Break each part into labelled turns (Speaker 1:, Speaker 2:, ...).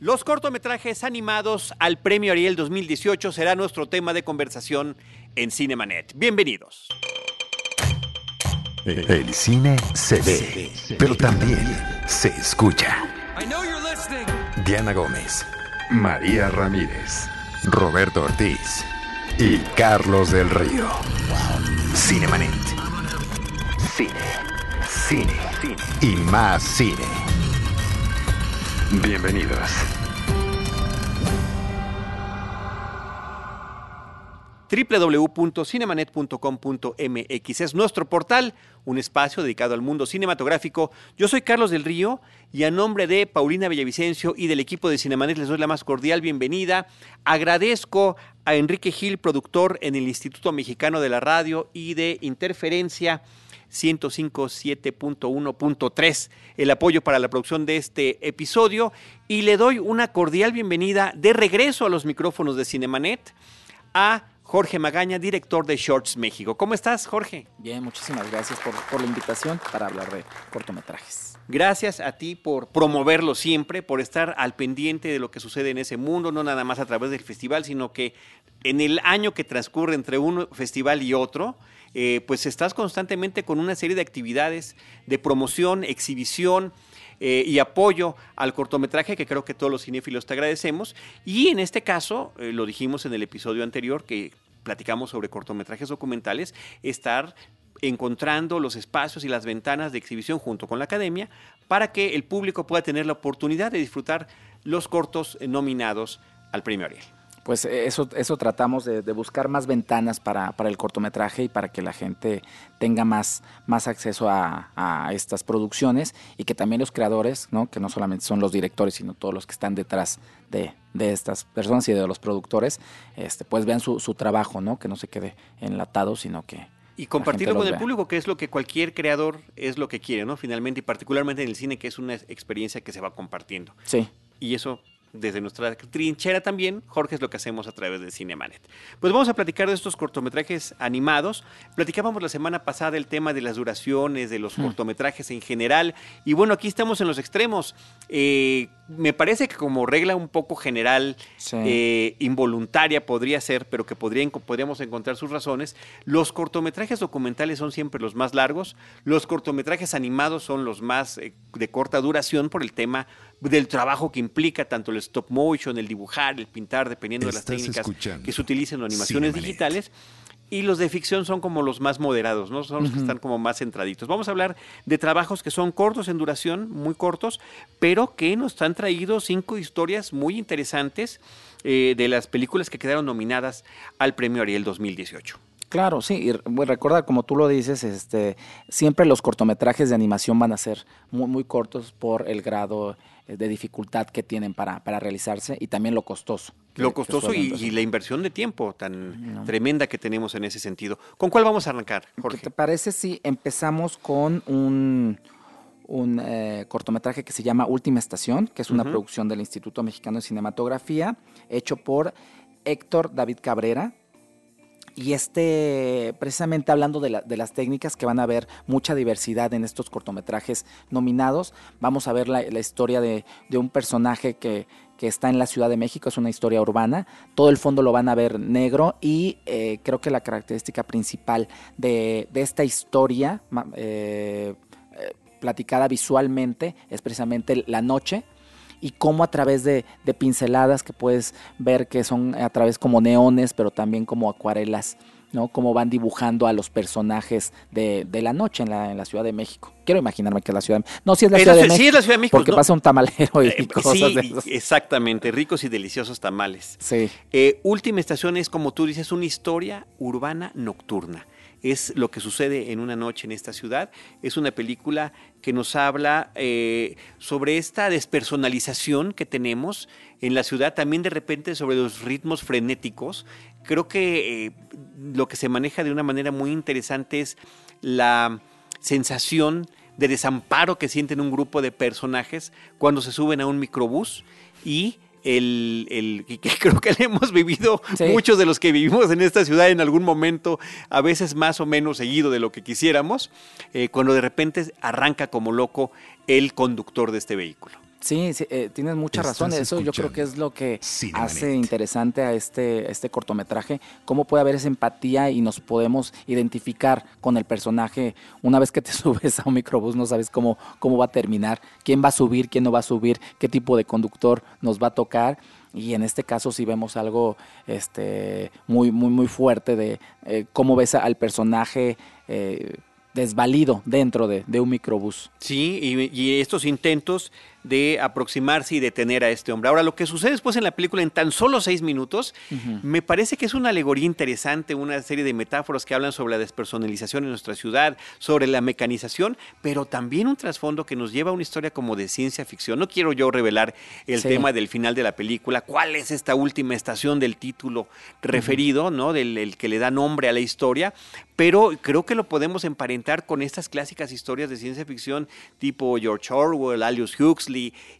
Speaker 1: Los cortometrajes animados al Premio Ariel 2018 será nuestro tema de conversación en Cinemanet. Bienvenidos.
Speaker 2: El cine se ve, pero también se escucha. Diana Gómez, María Ramírez, Roberto Ortiz y Carlos del Río. Cinemanet. Cine, cine, cine y más cine. Bienvenidos.
Speaker 1: www.cinemanet.com.mx es nuestro portal, un espacio dedicado al mundo cinematográfico. Yo soy Carlos del Río y a nombre de Paulina Villavicencio y del equipo de Cinemanet les doy la más cordial bienvenida. Agradezco a Enrique Gil, productor en el Instituto Mexicano de la Radio y de Interferencia 105.7.1.3, el apoyo para la producción de este episodio y le doy una cordial bienvenida de regreso a los micrófonos de Cinemanet a Jorge Magaña, director de Shorts México. ¿Cómo estás, Jorge?
Speaker 3: Bien, muchísimas gracias por, por, la invitación para hablar de cortometrajes.
Speaker 1: Gracias a ti por promoverlo siempre, por estar al pendiente de lo que sucede en ese mundo, no nada más a través del festival, sino que en el año que transcurre entre un festival y otro, eh, pues estás constantemente con una serie de actividades de promoción, exhibición, eh, y apoyo al cortometraje que creo que todos los cinéfilos te agradecemos. Y en este caso, eh, lo dijimos en el episodio anterior que platicamos sobre cortometrajes documentales, estar encontrando los espacios y las ventanas de exhibición junto con la academia para que el público pueda tener la oportunidad de disfrutar los cortos nominados al premio Ariel
Speaker 3: pues eso, eso tratamos de, buscar más ventanas para, el cortometraje y para que la gente tenga más, más acceso a, estas producciones y que también los creadores, ¿no? que no solamente son los directores, sino todos los que están detrás de, estas personas y de los productores, este, pues vean su, su trabajo, ¿no? que no se quede enlatado, sino que,
Speaker 1: y compartirlo con el público, que es lo que cualquier creador es lo que quiere, ¿no? Finalmente, y particularmente en el cine, que es una experiencia que se va compartiendo.
Speaker 3: Sí.
Speaker 1: Y eso desde nuestra trinchera también, Jorge, es lo que hacemos a través de Cinemanet. Pues vamos a platicar de estos cortometrajes animados. Platicábamos la semana pasada el tema de las duraciones, de los mm. cortometrajes en general. Y bueno, aquí estamos en los extremos. Eh, me parece que como regla un poco general, eh, involuntaria podría ser, pero que podríamos encontrar sus razones, los cortometrajes documentales son siempre los más largos, los cortometrajes animados son los más eh, de corta duración por el tema del trabajo que implica tanto el stop motion, el dibujar, el pintar, dependiendo de las técnicas que se utilicen en animaciones digitales. Y los de ficción son como los más moderados, ¿no? Son los que están como más centraditos. Vamos a hablar de trabajos que son cortos en duración, muy cortos, pero que nos han traído cinco historias muy interesantes eh, de las películas que quedaron nominadas al Premio Ariel 2018.
Speaker 3: Claro, sí, y recuerda, como tú lo dices, este, siempre los cortometrajes de animación van a ser muy, muy cortos por el grado eh, de dificultad que tienen para, para realizarse y también lo costoso.
Speaker 1: Lo costoso y, la inversión de tiempo tan tremenda que tenemos en ese sentido. ¿Con cuál vamos a arrancar, Jorge?
Speaker 3: ¿Te parece si empezamos con un, un eh, cortometraje que se llama Última Estación, que es una producción del Instituto Mexicano de Cinematografía, hecho por Héctor David Cabrera, y este, precisamente hablando de, de, las técnicas que van a ver mucha diversidad en estos cortometrajes nominados, vamos a ver la, historia de, un personaje que, está en la Ciudad de México, es una historia urbana, todo el fondo lo van a ver negro y eh, creo que la característica principal de, esta historia eh, eh, platicada visualmente es precisamente la noche, y cómo a través de, pinceladas que puedes ver que son a través como neones, pero también como acuarelas, ¿no? Cómo van dibujando a los personajes de, la noche en la, en la, Ciudad de México. Quiero imaginarme que la Ciudad de México. No, sí es la, Ciudad, de México,
Speaker 1: sí es la Ciudad de México.
Speaker 3: Porque pasa un tamalero y eh, cosas
Speaker 1: sí,
Speaker 3: de esos.
Speaker 1: exactamente. Ricos y deliciosos tamales.
Speaker 3: Sí.
Speaker 1: Eh, Última Estación es, como tú dices, una historia urbana nocturna es lo que sucede en una noche en esta ciudad. Es una película que nos habla eh, sobre esta despersonalización que tenemos en la ciudad, también de repente sobre los ritmos frenéticos. Creo que eh, lo que se maneja de una manera muy interesante es la sensación de desamparo que sienten un grupo de personajes cuando se suben a un microbús y el, el que creo que le hemos vivido muchos de los que vivimos en esta ciudad en algún momento, a veces más o menos seguido de lo que quisiéramos, eh, cuando de repente arranca como loco el conductor de este vehículo.
Speaker 3: Sí, eh, tienes mucha razón. Eso yo creo que es lo que hace interesante a este, este cortometraje. Cómo puede haber esa empatía y nos podemos identificar con el personaje. Una vez que te subes a un microbús, no sabes cómo, cómo va a terminar, quién va a subir, quién no va a subir, qué tipo de conductor nos va a tocar. Y en este caso sí vemos algo este, muy, muy, muy fuerte de eh, cómo ves al personaje. Eh, desvalido dentro de, un microbús.
Speaker 1: Sí, y, estos intentos de aproximarse y detener a este hombre. Ahora, lo que sucede después en la película en tan solo seis minutos, me parece que es una alegoría interesante, una serie de metáforas que hablan sobre la despersonalización en nuestra ciudad, sobre la mecanización, pero también un trasfondo que nos lleva a una historia como de ciencia ficción. No quiero yo revelar el tema del final de la película, cuál es esta última estación del título referido, ¿no? Del el que le da nombre a la historia, pero creo que lo podemos emparentar con estas clásicas historias de ciencia ficción tipo George Orwell, Aldous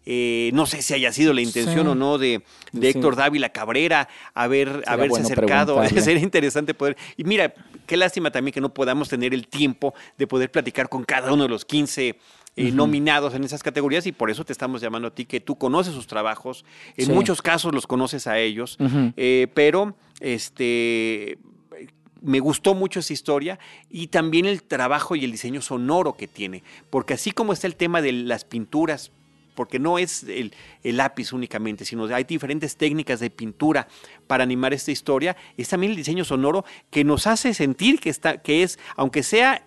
Speaker 1: Eh, no sé si haya sido la intención o no de, Héctor Dávila Cabrera haber, haberse acercado. Sería interesante poder. Y mira, qué lástima también que no podamos tener el tiempo de poder platicar con cada uno de los 15 eh, nominados en esas categorías y por eso te estamos llamando a ti, que tú conoces sus trabajos, en muchos casos los conoces a ellos, eh, pero este me gustó mucho esa historia y también el trabajo y el diseño sonoro que tiene, porque así como está el tema de las pinturas porque no es el, lápiz únicamente, sino hay diferentes técnicas de pintura para animar esta historia. Es también el diseño sonoro que nos hace sentir que, está, que es, aunque sea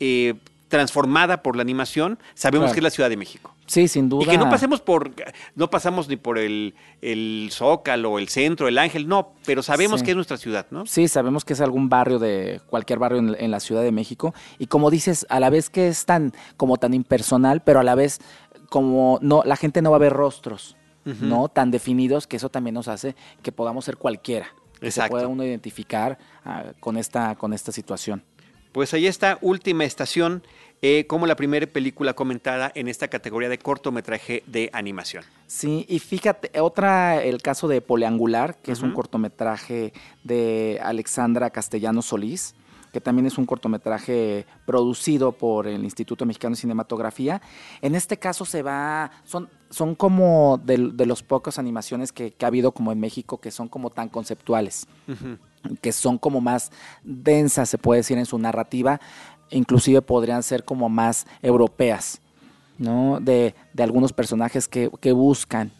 Speaker 1: eh, transformada por la animación, sabemos que es la Ciudad de México.
Speaker 3: Sí, sin duda.
Speaker 1: Y que no pasemos por, no pasamos ni por el, el Zócalo, el centro, el Ángel, no, pero sabemos que es nuestra ciudad, ¿no?
Speaker 3: Sí, sabemos que es algún barrio de, cualquier barrio en, en, la Ciudad de México. Y como dices, a la vez que es tan, como tan impersonal, pero a la vez como no, la gente no va a ver rostros, ¿no? Tan definidos que eso también nos hace que podamos ser cualquiera. Que se pueda uno identificar ah, con, esta, con esta situación.
Speaker 1: Pues ahí está, última estación, eh, como la primera película comentada en esta categoría de cortometraje de animación.
Speaker 3: Sí, y fíjate, otra, el caso de Poleangular, que es un cortometraje de Alexandra Castellano Solís que también es un cortometraje producido por el Instituto Mexicano de Cinematografía. En este caso se va, son, son como de, los pocos animaciones que, ha habido como en México que son como tan conceptuales, que son como más densas, se puede decir, en su narrativa, inclusive podrían ser como más europeas, ¿no? De, algunos personajes que, buscan,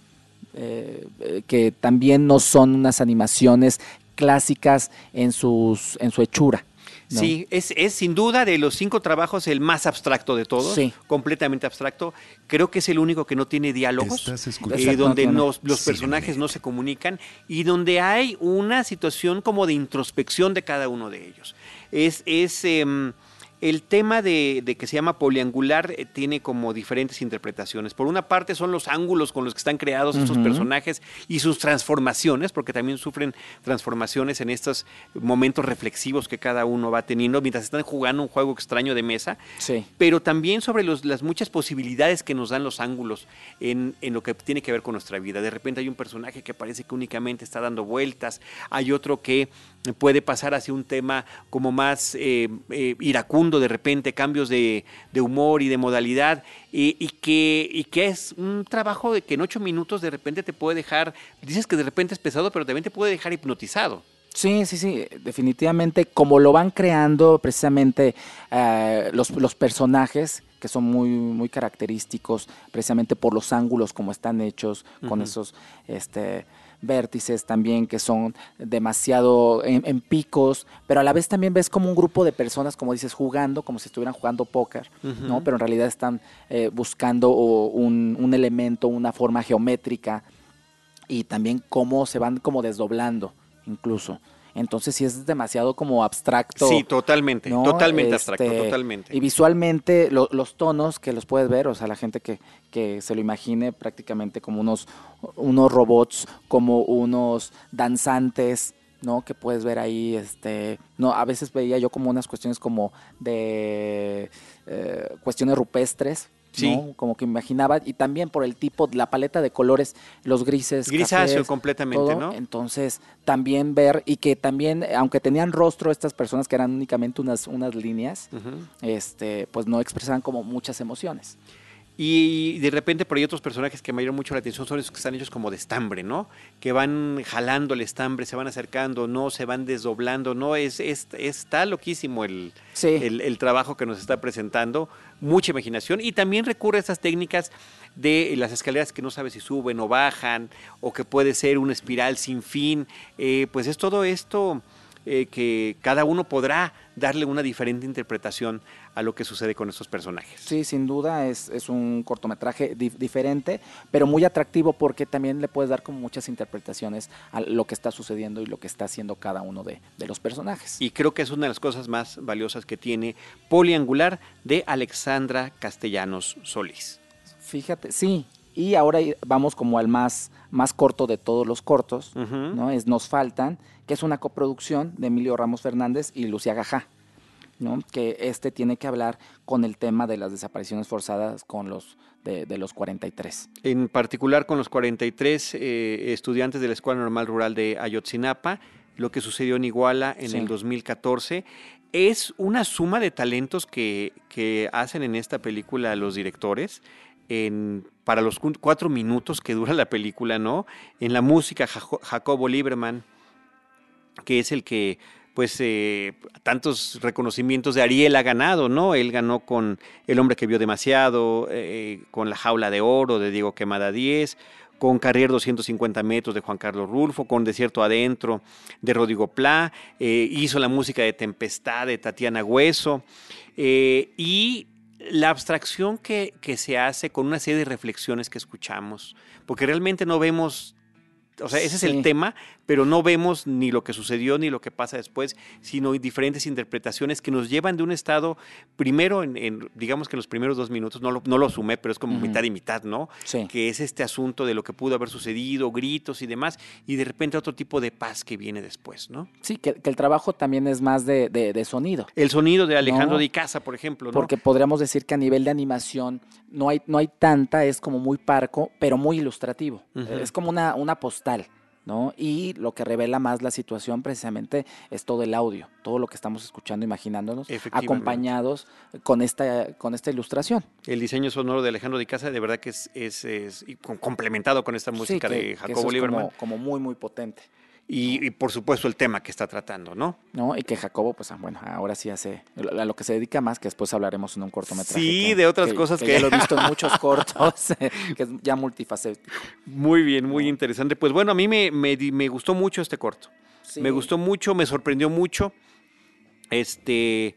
Speaker 3: eh, eh, que también no son unas animaciones clásicas en, sus, en su hechura.
Speaker 1: Sí, es, es, sin duda de los cinco trabajos el más abstracto de todos, completamente abstracto. Creo que es el único que no tiene diálogos, eh, donde los personajes no se comunican y donde hay una situación como de introspección de cada uno de ellos. Es, es em, el tema de, que se llama poliangular eh, tiene como diferentes interpretaciones. Por una parte son los ángulos con los que están creados estos personajes y sus transformaciones, porque también sufren transformaciones en estos momentos reflexivos que cada uno va teniendo mientras están jugando un juego extraño de mesa.
Speaker 3: Sí.
Speaker 1: Pero también sobre las muchas posibilidades que nos dan los ángulos en, en lo que tiene que ver con nuestra vida. De repente hay un personaje que parece que únicamente está dando vueltas, hay otro que puede pasar hacia un tema como más eh, eh, iracundo de repente, cambios de, humor y de modalidad, y, que, y que es un trabajo de que en ocho minutos de repente te puede dejar, dices que de repente es pesado, pero también te puede dejar hipnotizado.
Speaker 3: Sí, sí, sí, definitivamente, como lo van creando precisamente eh, los, los personajes, que son muy, muy característicos precisamente por los ángulos como están hechos, con esos este, vértices también que son demasiado en, picos, pero a la vez también ves como un grupo de personas, como dices, jugando, como si estuvieran jugando póker, ¿no? Pero en realidad están eh, buscando un, un elemento, una forma geométrica y también cómo se van como desdoblando incluso. Entonces sí es demasiado como abstracto.
Speaker 1: Sí, totalmente, totalmente abstracto, este, totalmente.
Speaker 3: Y visualmente los tonos que los puedes ver, o sea, la gente que, que se lo imagine prácticamente como unos, unos robots, como unos danzantes, ¿no? Que puedes ver ahí, este, no, a veces veía yo como unas cuestiones como de eh, cuestiones rupestres, como que imaginaba, y también por el tipo, la paleta de colores, los grises.
Speaker 1: Grisáceo completamente, ¿no?
Speaker 3: Entonces, también ver, y que también, aunque tenían rostro estas personas que eran únicamente unas, unas líneas, este, pues no expresaban como muchas emociones.
Speaker 1: Y de repente por ahí otros personajes que me llaman mucho la atención son esos que están hechos como de estambre, ¿no? Que van jalando el estambre, se van acercando, no, se van desdoblando, no, es, es está loquísimo el, el, el, trabajo que nos está presentando, mucha imaginación y también recurre a esas técnicas de las escaleras que no sabes si suben o bajan, o que puede ser una espiral sin fin, eh, pues es todo esto eh, que cada uno podrá darle una diferente interpretación a lo que sucede con estos personajes.
Speaker 3: Sí, sin duda es, un cortometraje diferente, pero muy atractivo porque también le puedes dar como muchas interpretaciones a lo que está sucediendo y lo que está haciendo cada uno de, de los personajes.
Speaker 1: Y creo que es una de las cosas más valiosas que tiene Poliangular de Alexandra Castellanos Solís.
Speaker 3: Fíjate, sí. Y ahora vamos como al más, más corto de todos los cortos, ¿no? Es Nos Faltan, que es una coproducción de Emilio Ramos Fernández y Lucía Gajá. ¿no? que este tiene que hablar con el tema de las desapariciones forzadas con los de, los 43.
Speaker 1: En particular con los 43 eh, estudiantes de la Escuela Normal Rural de Ayotzinapa, lo que sucedió en Iguala en el 2014. Es una suma de talentos que, que hacen en esta película los directores en, para los cuatro minutos que dura la película, ¿no? En la música, Jacobo Lieberman, que es el que, pues, eh, tantos reconocimientos de Ariel ha ganado, ¿no? Él ganó con El hombre que vio demasiado, eh, con La jaula de oro de Diego Quemada 10, con Carrier 250 metros de Juan Carlos Rulfo, con Desierto Adentro de Rodrigo Pla, eh, hizo la música de Tempestad de Tatiana Hueso, y la abstracción que, que, se hace con una serie de reflexiones que escuchamos, porque realmente no vemos o sea, ese es el tema, pero no vemos ni lo que sucedió ni lo que pasa después, sino diferentes interpretaciones que nos llevan de un estado, primero, en, digamos que en los primeros dos minutos, no lo, no lo sumé, pero es como mitad y mitad, ¿no?
Speaker 3: Sí.
Speaker 1: Que es este asunto de lo que pudo haber sucedido, gritos y demás, y de repente otro tipo de paz que viene después, ¿no?
Speaker 3: Sí, que, el trabajo también es más de, de, sonido.
Speaker 1: El sonido de Alejandro Di Casa, por ejemplo, ¿no?
Speaker 3: Porque podríamos decir que a nivel de animación no hay, no hay tanta, es como muy parco, pero muy ilustrativo. Es como una, una postal. ¿no? Y lo que revela más la situación precisamente es todo el audio, todo lo que estamos escuchando, imaginándonos, acompañados con esta, con esta ilustración.
Speaker 1: El diseño sonoro de Alejandro Di Casa de verdad que es, es, complementado con esta música de Jacobo Lieberman.
Speaker 3: como muy, muy potente.
Speaker 1: Y, por supuesto el tema que está tratando, ¿no?
Speaker 3: No, y que Jacobo, pues ah, bueno, ahora sí hace a lo que se dedica más, que después hablaremos en un cortometraje.
Speaker 1: Sí, de otras cosas que,
Speaker 3: ya lo he visto en muchos cortos, que es ya multifacético.
Speaker 1: Muy bien, muy interesante. Pues bueno, a mí me, me, me gustó mucho este corto. Me gustó mucho, me sorprendió mucho. Este,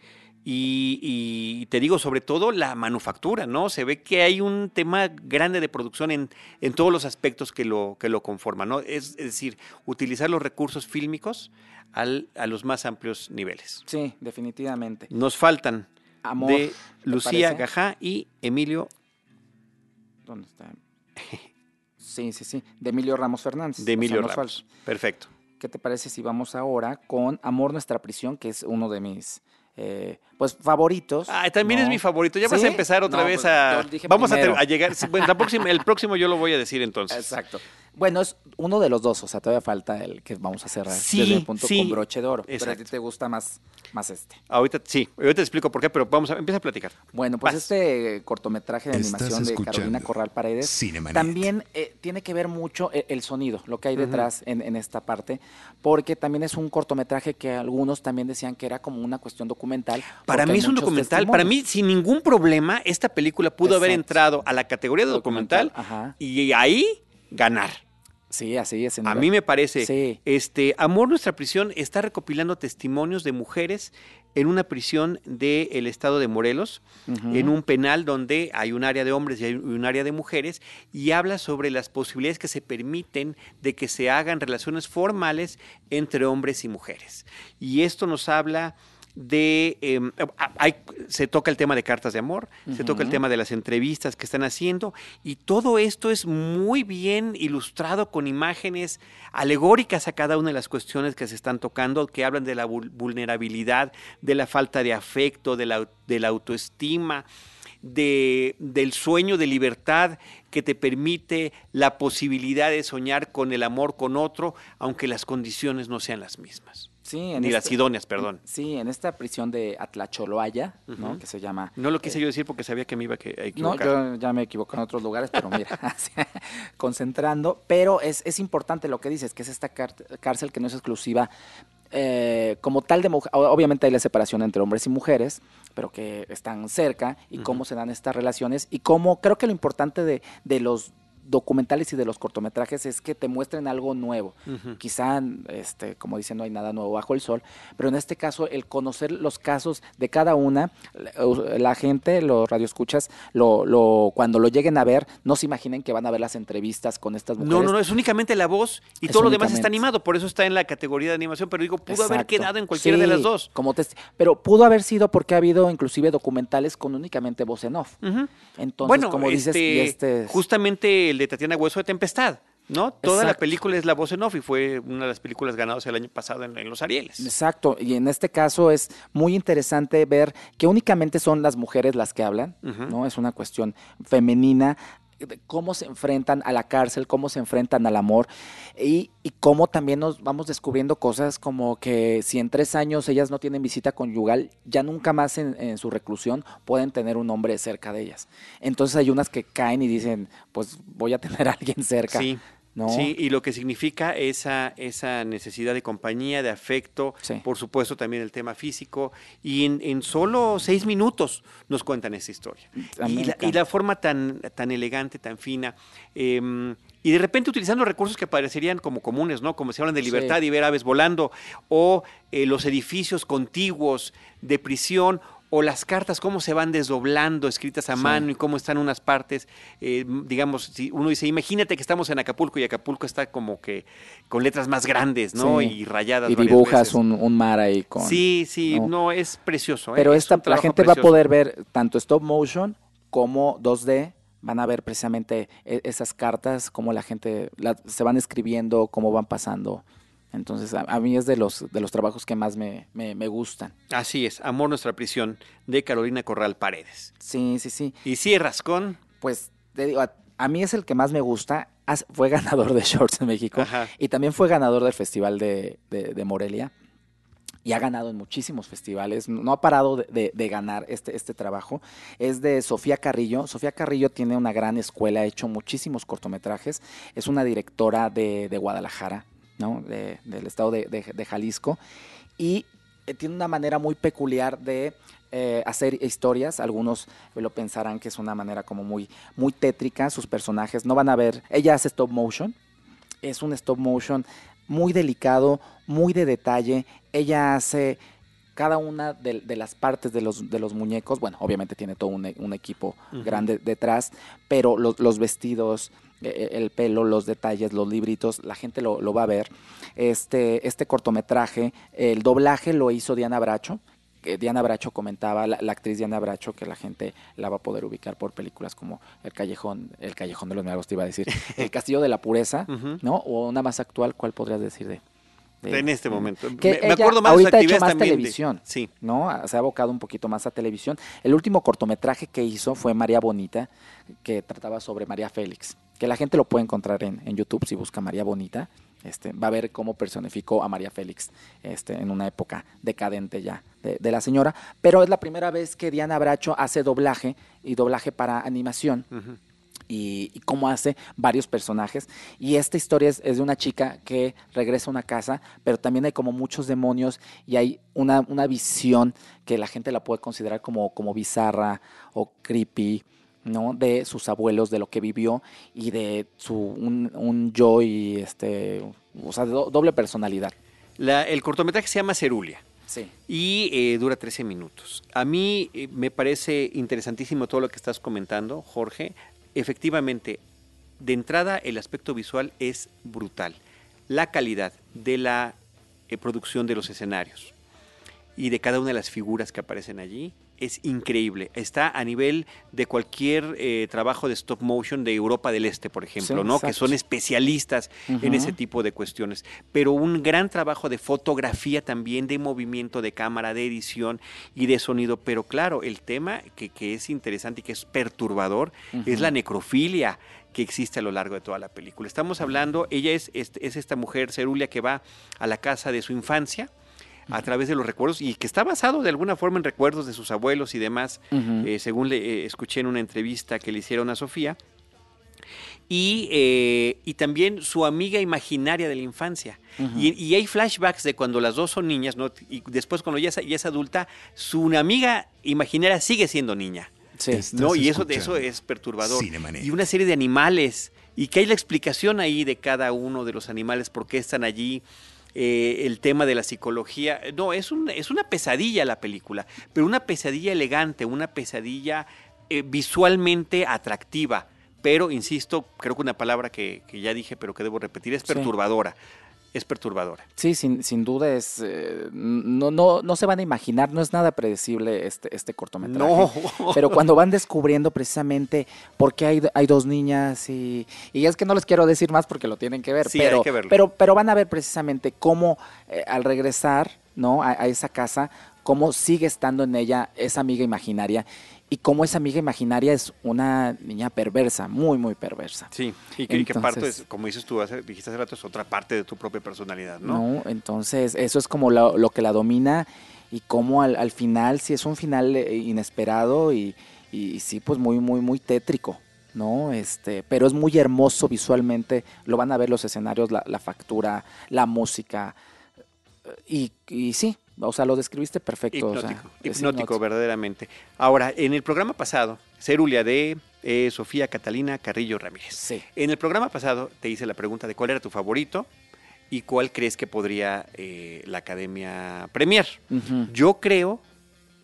Speaker 1: y, te digo, sobre todo la manufactura, ¿no? Se ve que hay un tema grande de producción en, en todos los aspectos que lo, que lo conforman, ¿no? Es, decir, utilizar los recursos fílmicos al, a los más amplios niveles.
Speaker 3: Sí, definitivamente.
Speaker 1: Nos faltan de Lucía Gajá y Emilio.
Speaker 3: ¿Dónde está? Sí, sí, sí. De Emilio Ramos Fernández.
Speaker 1: De Emilio Ramos. Perfecto.
Speaker 3: ¿Qué te parece si vamos ahora con Amor Nuestra Prisión, que es uno de mis eh, pues favoritos.
Speaker 1: Ah, también es mi favorito. Ya vas a empezar otra vez pues, a. Vamos a, llegar. Bueno, el próximo yo lo voy a decir entonces.
Speaker 3: Exacto. Bueno, es uno de los dos, o sea, todavía falta el que vamos a cerrar
Speaker 1: sí,
Speaker 3: desde el punto con broche de oro.
Speaker 1: Exacto.
Speaker 3: Pero a ti te gusta más, más este.
Speaker 1: Ahorita sí, ahorita te explico por qué, pero vamos a empieza a platicar.
Speaker 3: Bueno, pues este cortometraje de animación de Carolina Corral Paredes también eh, tiene que ver mucho eh, el, sonido, lo que hay detrás en, en, esta parte, porque también es un cortometraje que algunos también decían que era como una cuestión documental.
Speaker 1: Para mí es un documental, para mí sin ningún problema esta película pudo haber entrado a la categoría de documental, y ahí ganar.
Speaker 3: Sí, así es.
Speaker 1: A mí me parece. Este, Amor Nuestra Prisión está recopilando testimonios de mujeres en una prisión del estado de Morelos, en un penal donde hay un área de hombres y hay un área de mujeres, y habla sobre las posibilidades que se permiten de que se hagan relaciones formales entre hombres y mujeres. Y esto nos habla de, em, hay, se toca el tema de cartas de amor, se toca el tema de las entrevistas que están haciendo y todo esto es muy bien ilustrado con imágenes alegóricas a cada una de las cuestiones que se están tocando, que hablan de la vulnerabilidad, de la falta de afecto, de la, de la autoestima. De, del sueño de libertad que te permite la posibilidad de soñar con el amor con otro, aunque las condiciones no sean las mismas. ni las este Sidonias, perdón.
Speaker 3: Sí, en esta prisión de Atlacholoaya, ¿no? Que se llama...
Speaker 1: No lo quise yo decir porque sabía que me iba a equivocar.
Speaker 3: No, yo ya me equivoco en otros lugares, pero mira, concentrando. Pero es, es importante lo que dices, que es esta cárcel que no es exclusiva eh, como tal de mujer, obviamente hay la separación entre hombres y mujeres, pero que están cerca y cómo se dan estas relaciones y cómo creo que lo importante de, de los documentales y de los cortometrajes es que te muestren algo nuevo. Quizá, este, como dicen, no hay nada nuevo bajo el sol, pero en este caso el conocer los casos de cada una, la gente, los radioescuchas, lo, lo, cuando lo lleguen a ver, no se imaginen que van a ver las entrevistas con estas mujeres.
Speaker 1: No, no, no, es únicamente la voz y todo lo demás está animado, por eso está en la categoría de animación, pero digo, pudo haber quedado en cualquiera de las dos.
Speaker 3: Como pero pudo haber sido porque ha habido inclusive documentales con únicamente voz en off. Entonces, bueno, como dices,
Speaker 1: este, este justamente el de Tatiana Hueso de Tempestad. ¿no? Toda la película es la voz en off y fue una de las películas ganadas el año pasado en, los Arieles.
Speaker 3: Exacto, y en este caso es muy interesante ver que únicamente son las mujeres las que hablan, ¿no? Es una cuestión femenina cómo se enfrentan a la cárcel, cómo se enfrentan al amor y, y, cómo también nos vamos descubriendo cosas como que si en tres años ellas no tienen visita conyugal, ya nunca más en, en su reclusión pueden tener un hombre cerca de ellas. Entonces hay unas que caen y dicen, pues voy a tener a alguien cerca.
Speaker 1: Sí. Sí, y lo que significa esa, esa necesidad de compañía, de afecto, por supuesto también el tema físico, y en, en solo seis minutos nos cuentan esa historia. Y la, y la, forma tan, tan elegante, tan fina. Em, y de repente utilizando recursos que parecerían como comunes, ¿no? Como se hablan de libertad y ver aves volando, o eh, los edificios contiguos de prisión, o las cartas, cómo se van desdoblando, escritas a mano y cómo están unas partes, eh, digamos, si uno dice, imagínate que estamos en Acapulco y Acapulco está como que con letras más grandes, ¿no? Y rayadas.
Speaker 3: Y dibujas un, mar ahí con...
Speaker 1: Sí, sí, no, es precioso. ¿eh?
Speaker 3: Pero esta, la gente va a poder ver tanto stop motion como 2D, van a ver precisamente e, esas cartas, cómo la gente se van escribiendo, cómo van pasando. Entonces, a, mí es de los, de los trabajos que más me, me, gustan.
Speaker 1: Así es, Amor Nuestra Prisión, de Carolina Corral Paredes.
Speaker 3: Sí, sí, sí.
Speaker 1: ¿Y cierras con?
Speaker 3: Pues, te digo, a, mí es el que más me gusta. Fue ganador de Shorts en México y también fue ganador del Festival de, de, Morelia y ha ganado en muchísimos festivales, no ha parado de, de, ganar este, este trabajo. Es de Sofía Carrillo. Sofía Carrillo tiene una gran escuela, ha hecho muchísimos cortometrajes, es una directora de, Guadalajara, De, del estado de, Jalisco, y eh, tiene una manera muy peculiar de eh, hacer historias. Algunos lo pensarán que es una manera como muy, muy tétrica. Sus personajes no van a ver. Ella hace stop motion. Es un stop motion muy delicado, muy de detalle. Ella hace cada una de, las partes de los, de los muñecos. Bueno, obviamente tiene todo un, un equipo grande detrás, pero los, los vestidos, eh, el pelo, los detalles, los libritos, la gente lo, va a ver. Este, este cortometraje, el doblaje lo hizo Diana Bracho. Que Diana Bracho comentaba, la, actriz Diana Bracho, que la gente la va a poder ubicar por películas como El Callejón, El Callejón de los Magos, te iba a decir, El Castillo de la Pureza, ¿no? O una más actual, ¿cuál podrías decir de,
Speaker 1: en este momento. me, acuerdo más
Speaker 3: ahorita de hecho más televisión. sí. ¿no? Se ha abocado un poquito más a televisión. El último cortometraje que hizo fue María Bonita, que trataba sobre María Félix. Que la gente lo puede encontrar en, YouTube si busca María Bonita. Este, va a ver cómo personificó a María Félix este, en una época decadente ya de, la señora. Pero es la primera vez que Diana Bracho hace doblaje y doblaje para animación y, cómo hace varios personajes. Y esta historia es, de una chica que regresa a una casa, pero también hay como muchos demonios y hay una, una visión que la gente la puede considerar como, como bizarra o creepy. ¿no? de sus abuelos, de lo que vivió y de su un, un yo y este, o sea, doble personalidad.
Speaker 1: el cortometraje se llama Cerulia.
Speaker 3: Sí.
Speaker 1: Y eh, dura 13 minutos. A mí eh, me parece interesantísimo todo lo que estás comentando, Jorge efectivamente, de entrada el aspecto visual es brutal. La calidad de la eh, producción de los escenarios y de cada una de las figuras que aparecen allí es increíble. Está a nivel de cualquier eh, trabajo de stop motion de Europa del Este, por ejemplo, ¿no? Que son especialistas en ese tipo de cuestiones. Pero un gran trabajo de fotografía también, de movimiento de cámara, de edición y de sonido. Pero claro, el tema que, es interesante y que es perturbador es la necrofilia que existe a lo largo de toda la película. Estamos hablando, ella es, es, es esta mujer cerulia que va a la casa de su infancia, a través de los recuerdos y que está basado de alguna forma en recuerdos de sus abuelos y demás, eh, según le eh, escuché en una entrevista que le hicieron a Sofía. Y, eh, y, también su amiga imaginaria de la infancia. y, hay flashbacks de cuando las dos son niñas, ¿no? y después cuando ya es, adulta, su amiga imaginaria sigue siendo niña. Sí. ¿no? Y eso, eso es perturbador. Y una serie de animales, y que hay la explicación ahí de cada uno de los animales, por qué están allí. Eh, el tema de la psicología. No, es, un, es una pesadilla la película, pero una pesadilla elegante, una pesadilla eh, visualmente atractiva pero insisto, creo que una palabra que, ya dije, pero que debo repetir, es perturbadora. Es perturbadora.
Speaker 3: Sí, sin, sin duda es. Eh, no, no, no se van a imaginar, no es nada predecible este, este cortometraje. No. Pero cuando van descubriendo precisamente por qué hay, hay dos niñas y, y es que no les quiero decir más porque lo tienen que ver. pero, pero, pero van a ver precisamente cómo eh, al regresar ¿no? a esa casa, cómo sigue estando en ella esa amiga imaginaria y cómo esa amiga imaginaria es una niña perversa, muy, muy perversa.
Speaker 1: Sí, y que, parte, es, como dices tú, dijiste hace rato, es otra parte de tu propia personalidad, ¿no?
Speaker 3: No, entonces eso es como lo, que la domina y cómo al, final, sí es un final eh, inesperado y, y, sí, pues muy, muy, muy tétrico. ¿no? Este, pero es muy hermoso visualmente, lo van a ver los escenarios, la, la factura, la música, y, y sí, o sea, lo describiste perfecto.
Speaker 1: Hipnótico, verdaderamente. Ahora, en el programa pasado, Cerulia de eh, Sofía Catalina Carrillo Ramírez.
Speaker 3: Sí.
Speaker 1: En el programa pasado te hice la pregunta de cuál era tu favorito y cuál crees que podría eh, la academia premiar. Yo creo,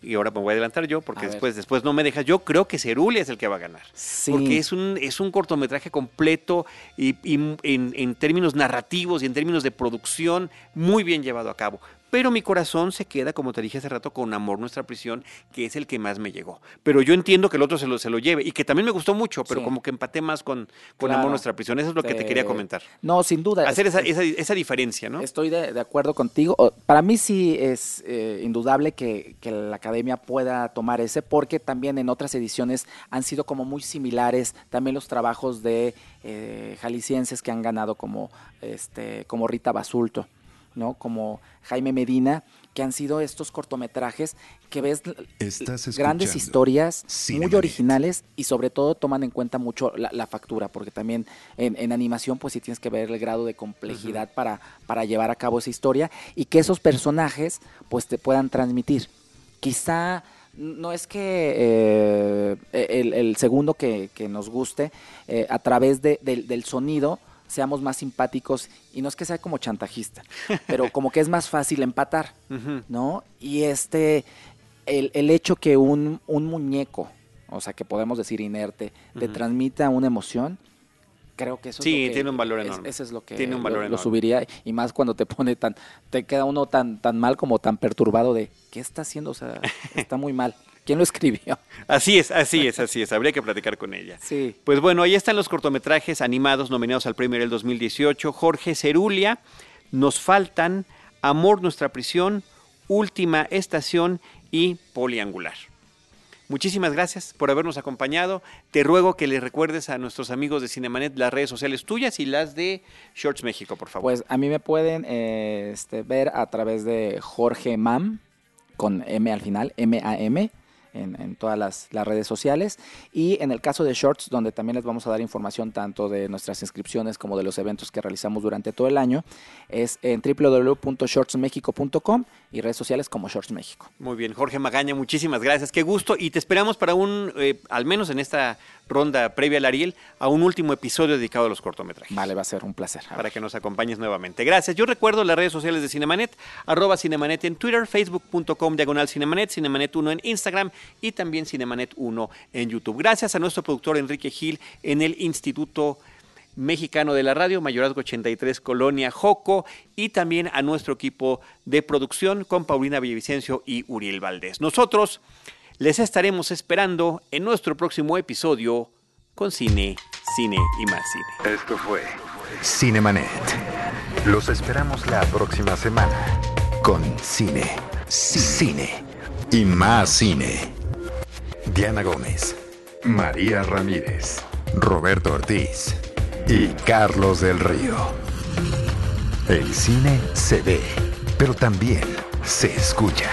Speaker 1: y ahora me voy a adelantar yo, porque después, después no me dejas, yo creo que Cerulia es el que va a ganar. Sí. Porque es un, es un cortometraje completo y, en, en términos narrativos y en términos de producción muy bien llevado a cabo pero mi corazón se queda, como te dije hace rato, con Amor Nuestra Prisión, que es el que más me llegó. Pero yo entiendo que el otro se lo, se lo lleve y que también me gustó mucho, pero como que empaté más con, con Amor Nuestra Prisión. Eso es lo que te quería comentar.
Speaker 3: No, sin duda.
Speaker 1: Hacer esa, esa, diferencia, ¿no?
Speaker 3: Estoy de, acuerdo contigo. Para mí sí es eh, indudable que, que, la Academia pueda tomar ese, porque también en otras ediciones han sido como muy similares también los trabajos de eh, jaliscienses que han ganado como, este, como Rita Basulto. ¿No? Como Jaime Medina, que han sido estos cortometrajes que ves grandes historias muy originales y sobre todo toman en cuenta mucho la, factura, porque también en, animación pues sí tienes que ver el grado de complejidad para, para llevar a cabo esa historia y que esos personajes pues te puedan transmitir. Quizá no es que eh, el, segundo que, nos guste eh, a través del sonido seamos más simpáticos y no es que sea como chantajista, pero como que es más fácil empatar, ¿no? Y este, el, el hecho que un, un, muñeco, o sea, que podemos decir inerte, te transmita una emoción, creo que eso
Speaker 1: sí, tiene un valor enorme.
Speaker 3: Eso es lo que lo, subiría y más cuando te pone tan, te queda uno tan, tan mal como tan perturbado de, ¿qué está haciendo? O sea, está muy mal. ¿Quién lo escribió?
Speaker 1: Así es, así es, así es. Habría que platicar con ella.
Speaker 3: Sí.
Speaker 1: Pues bueno, ahí están los cortometrajes animados nominados al premio del 2018. Jorge Cerulia, Nos faltan, Amor, Nuestra Prisión, Última Estación y Poliangular. Muchísimas gracias por habernos acompañado. Te ruego que le recuerdes a nuestros amigos de Cinemanet las redes sociales tuyas y las de Shorts México, por favor.
Speaker 3: Pues a mí me pueden eh, este, ver a través de Jorge Mam, con M al final, M-A-M en, todas las, redes sociales. Y en el caso de Shorts, donde también les vamos a dar información tanto de nuestras inscripciones como de los eventos que realizamos durante todo el año, es en www.shortsmexico.com y redes sociales como Shorts México.
Speaker 1: Muy bien, Jorge Magaña, muchísimas gracias. Qué gusto. Y te esperamos para un, eh, al menos en esta ronda previa al Ariel, a un último episodio dedicado a los cortometrajes.
Speaker 3: Vale, va a ser un placer.
Speaker 1: Para que nos acompañes nuevamente. Gracias. Yo recuerdo las redes sociales de Cinemanet, arroba Cinemanet en Twitter, facebook.com diagonal Cinemanet, Cinemanet 1 en Instagram y también Cinemanet 1 en YouTube. Gracias a nuestro productor Enrique Gil en el Instituto Mexicano de la Radio, Mayorazgo 83, Colonia Joco, y también a nuestro equipo de producción con Paulina Villavicencio y Uriel Valdés. Nosotros les estaremos esperando en nuestro próximo episodio con Cine, Cine y más Cine.
Speaker 2: Esto fue Cinemanet. Los esperamos la próxima semana con Cine, Cine y más Cine. Diana Gómez, María Ramírez, Roberto Ortiz y Carlos del Río. El cine se ve, pero también se escucha.